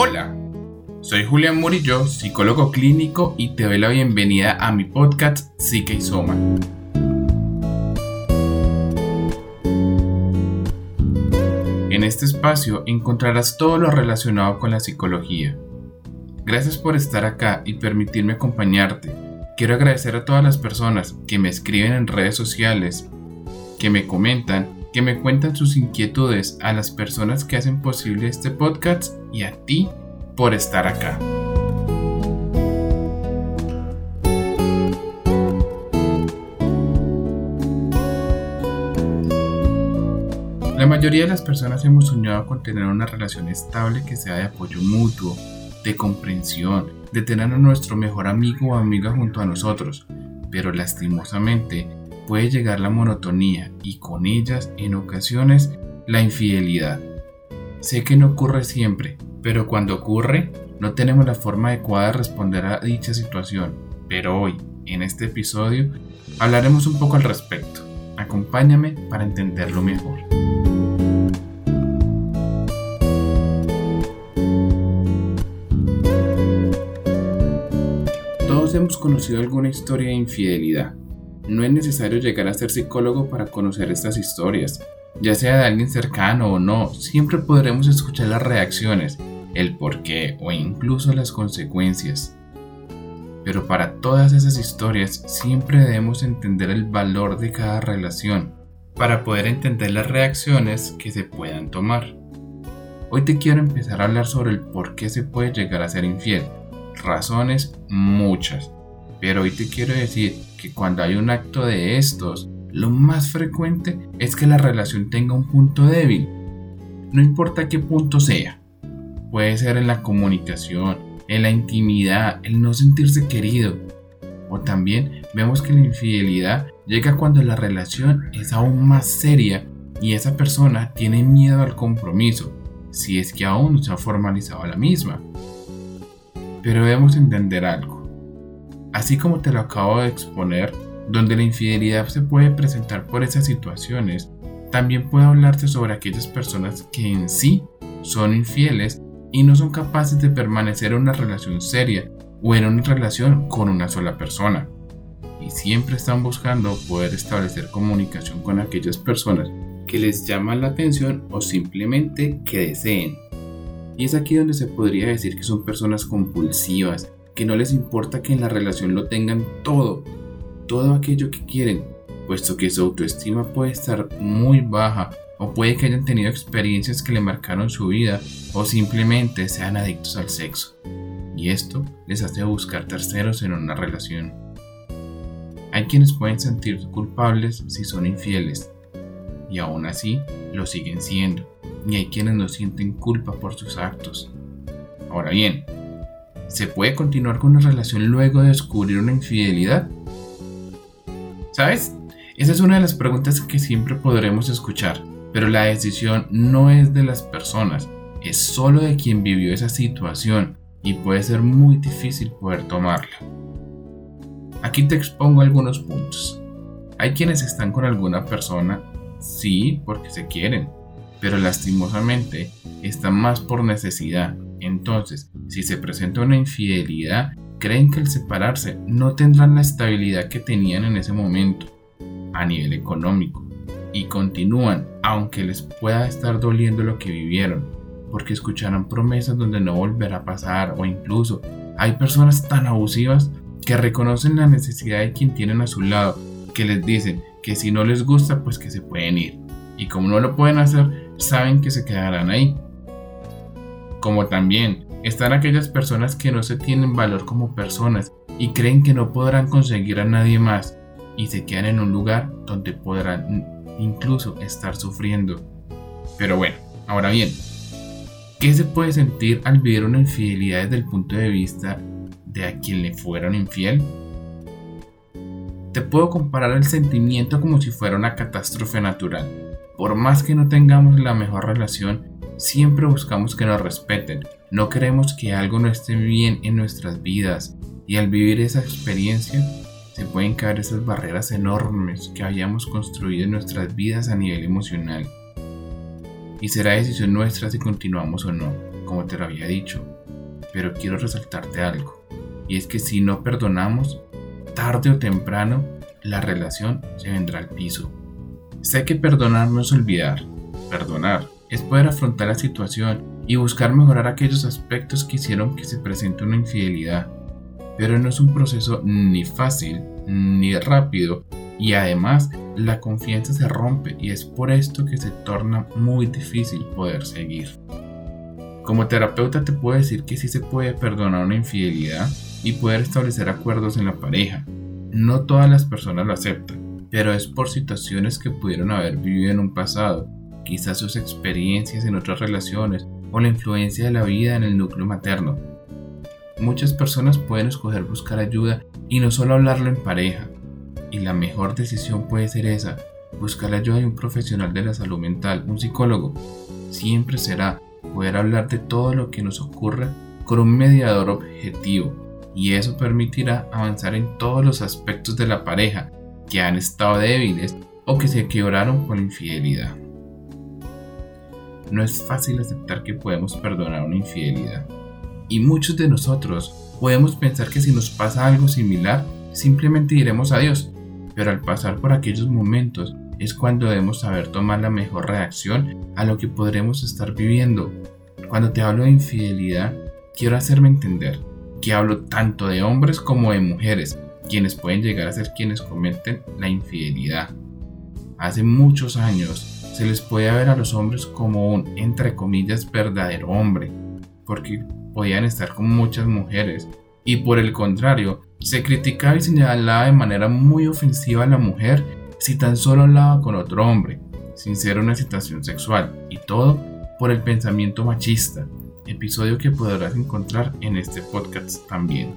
Hola, soy Julián Murillo, psicólogo clínico y te doy la bienvenida a mi podcast Psique y Soma. En este espacio encontrarás todo lo relacionado con la psicología. Gracias por estar acá y permitirme acompañarte. Quiero agradecer a todas las personas que me escriben en redes sociales, que me comentan que me cuentan sus inquietudes a las personas que hacen posible este podcast y a ti por estar acá. La mayoría de las personas hemos soñado con tener una relación estable que sea de apoyo mutuo, de comprensión, de tener a nuestro mejor amigo o amiga junto a nosotros, pero lastimosamente puede llegar la monotonía y con ellas en ocasiones la infidelidad. Sé que no ocurre siempre, pero cuando ocurre no tenemos la forma adecuada de responder a dicha situación. Pero hoy, en este episodio, hablaremos un poco al respecto. Acompáñame para entenderlo mejor. Todos hemos conocido alguna historia de infidelidad no es necesario llegar a ser psicólogo para conocer estas historias. Ya sea de alguien cercano o no, siempre podremos escuchar las reacciones, el porqué o incluso las consecuencias. Pero para todas esas historias siempre debemos entender el valor de cada relación para poder entender las reacciones que se puedan tomar. Hoy te quiero empezar a hablar sobre el por qué se puede llegar a ser infiel. Razones muchas, pero hoy te quiero decir que cuando hay un acto de estos, lo más frecuente es que la relación tenga un punto débil. No importa qué punto sea. Puede ser en la comunicación, en la intimidad, el no sentirse querido. O también vemos que la infidelidad llega cuando la relación es aún más seria y esa persona tiene miedo al compromiso, si es que aún no se ha formalizado la misma. Pero debemos entender algo. Así como te lo acabo de exponer, donde la infidelidad se puede presentar por esas situaciones, también puede hablarse sobre aquellas personas que en sí son infieles y no son capaces de permanecer en una relación seria o en una relación con una sola persona. Y siempre están buscando poder establecer comunicación con aquellas personas que les llaman la atención o simplemente que deseen. Y es aquí donde se podría decir que son personas compulsivas, que no les importa que en la relación lo tengan todo, todo aquello que quieren, puesto que su autoestima puede estar muy baja o puede que hayan tenido experiencias que le marcaron su vida o simplemente sean adictos al sexo. Y esto les hace buscar terceros en una relación. Hay quienes pueden sentirse culpables si son infieles y aún así lo siguen siendo. Y hay quienes no sienten culpa por sus actos. Ahora bien, ¿Se puede continuar con una relación luego de descubrir una infidelidad? ¿Sabes? Esa es una de las preguntas que siempre podremos escuchar, pero la decisión no es de las personas, es solo de quien vivió esa situación y puede ser muy difícil poder tomarla. Aquí te expongo algunos puntos. Hay quienes están con alguna persona, sí, porque se quieren, pero lastimosamente están más por necesidad entonces, si se presenta una infidelidad, creen que al separarse no tendrán la estabilidad que tenían en ese momento a nivel económico y continúan aunque les pueda estar doliendo lo que vivieron porque escucharán promesas donde no volverá a pasar o incluso hay personas tan abusivas que reconocen la necesidad de quien tienen a su lado que les dicen que si no les gusta pues que se pueden ir. Y como no lo pueden hacer saben que se quedarán ahí. Como también están aquellas personas que no se tienen valor como personas y creen que no podrán conseguir a nadie más y se quedan en un lugar donde podrán incluso estar sufriendo. Pero bueno, ahora bien, ¿qué se puede sentir al vivir una infidelidad desde el punto de vista de a quien le fueron infiel? Te puedo comparar el sentimiento como si fuera una catástrofe natural. Por más que no tengamos la mejor relación, Siempre buscamos que nos respeten, no queremos que algo no esté bien en nuestras vidas y al vivir esa experiencia se pueden caer esas barreras enormes que habíamos construido en nuestras vidas a nivel emocional. Y será decisión nuestra si continuamos o no. como te lo había dicho, pero quiero resaltarte algo, y es que si no perdonamos, tarde o temprano la relación se vendrá al piso. Sé que perdonar no es olvidar, perdonar es poder afrontar la situación y buscar mejorar aquellos aspectos que hicieron que se presente una infidelidad, pero no es un proceso ni fácil ni rápido y además la confianza se rompe y es por esto que se torna muy difícil poder seguir. Como terapeuta te puedo decir que sí se puede perdonar una infidelidad y poder establecer acuerdos en la pareja. No todas las personas lo aceptan, pero es por situaciones que pudieron haber vivido en un pasado, quizás sus experiencias en otras relaciones o la influencia de la vida en el núcleo materno. Muchas personas pueden escoger buscar ayuda y no solo hablarlo en pareja, y la mejor decisión puede ser esa, buscar ayuda de un profesional de la salud mental, un psicólogo. Siempre será poder hablar de todo lo que nos ocurre con un mediador objetivo y eso permitirá avanzar en todos los aspectos de la pareja que han estado débiles o que se quebraron por infidelidad. No es fácil aceptar que podemos perdonar una infidelidad y muchos de nosotros podemos pensar que si nos pasa algo similar simplemente diremos adiós pero al pasar por aquellos momentos es cuando debemos saber tomar la mejor reacción a lo que podremos estar viviendo. Cuando te hablo de infidelidad, quiero hacerme entender que hablo tanto de hombres como de mujeres, quienes pueden llegar a ser quienes cometen la infidelidad. Hace muchos años se les puede ver a los hombres como un, entre comillas, verdadero hombre, porque podían estar con muchas mujeres, y por el contrario, se criticaba y señalaba de manera muy ofensiva a la mujer si tan solo hablaba con otro hombre, sin ser una situación sexual, y todo por el pensamiento machista, episodio que podrás encontrar en este podcast también.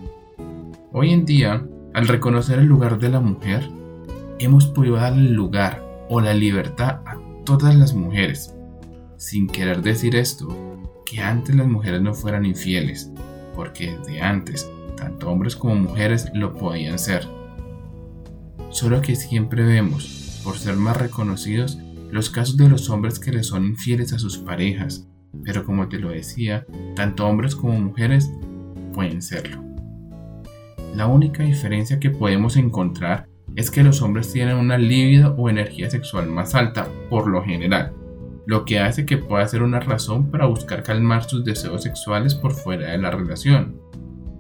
Hoy en día, al reconocer el lugar de la mujer, hemos podido darle lugar o la libertad a todas las mujeres, sin querer decir esto, que antes las mujeres no fueran infieles, porque desde antes tanto hombres como mujeres lo podían ser. Solo que siempre vemos, por ser más reconocidos, los casos de los hombres que le son infieles a sus parejas, pero como te lo decía, tanto hombres como mujeres pueden serlo. La única diferencia que podemos encontrar es que los hombres tienen una libido o energía sexual más alta por lo general, lo que hace que pueda ser una razón para buscar calmar sus deseos sexuales por fuera de la relación.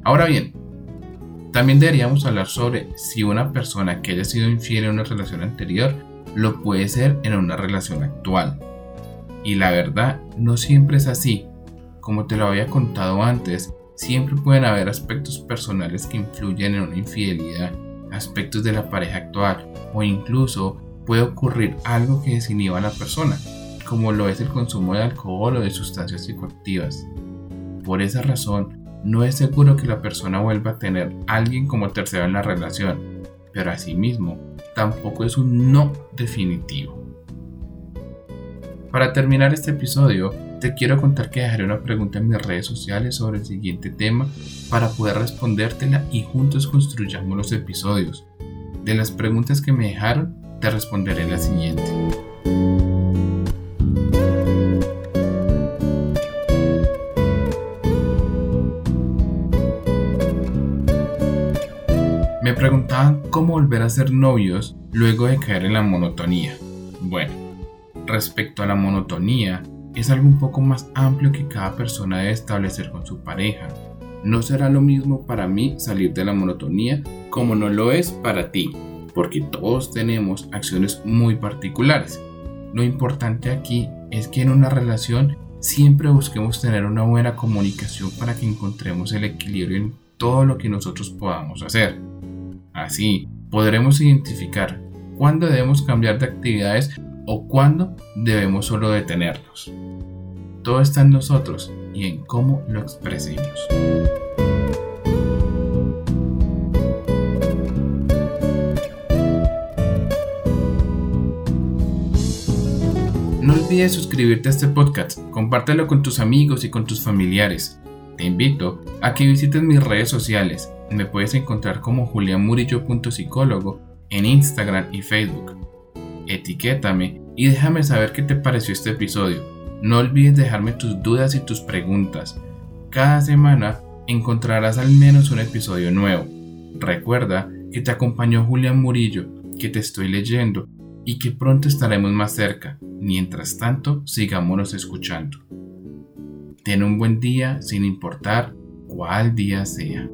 Ahora bien, también deberíamos hablar sobre si una persona que haya sido infiel en una relación anterior lo puede ser en una relación actual. Y la verdad, no siempre es así. Como te lo había contado antes, siempre pueden haber aspectos personales que influyen en una infidelidad, aspectos de la pareja actual o incluso puede ocurrir algo que desinhiba a la persona, como lo es el consumo de alcohol o de sustancias psicoactivas. Por esa razón, no es seguro que la persona vuelva a tener a alguien como tercero en la relación, pero asimismo tampoco es un no definitivo. Para terminar este episodio, te quiero contar que dejaré una pregunta en mis redes sociales sobre el siguiente tema para poder respondértela y juntos construyamos los episodios. De las preguntas que me dejaron, te responderé la siguiente. Me preguntaban cómo volver a ser novios luego de caer en la monotonía. Bueno, respecto a la monotonía, es algo un poco más amplio que cada persona debe establecer con su pareja. No será lo mismo para mí salir de la monotonía como no lo es para ti, porque todos tenemos acciones muy particulares. Lo importante aquí es que en una relación siempre busquemos tener una buena comunicación para que encontremos el equilibrio en todo lo que nosotros podamos hacer. Así, podremos identificar cuándo debemos cambiar de actividades o cuándo debemos solo detenernos. Todo está en nosotros y en cómo lo expresemos. No olvides suscribirte a este podcast, compártelo con tus amigos y con tus familiares. Te invito a que visites mis redes sociales me puedes encontrar como julianmurillo.psicólogo en Instagram y Facebook. Etiquétame y déjame saber qué te pareció este episodio. No olvides dejarme tus dudas y tus preguntas. Cada semana encontrarás al menos un episodio nuevo. Recuerda que te acompañó Julián Murillo, que te estoy leyendo y que pronto estaremos más cerca. Mientras tanto, sigámonos escuchando. Ten un buen día sin importar cuál día sea.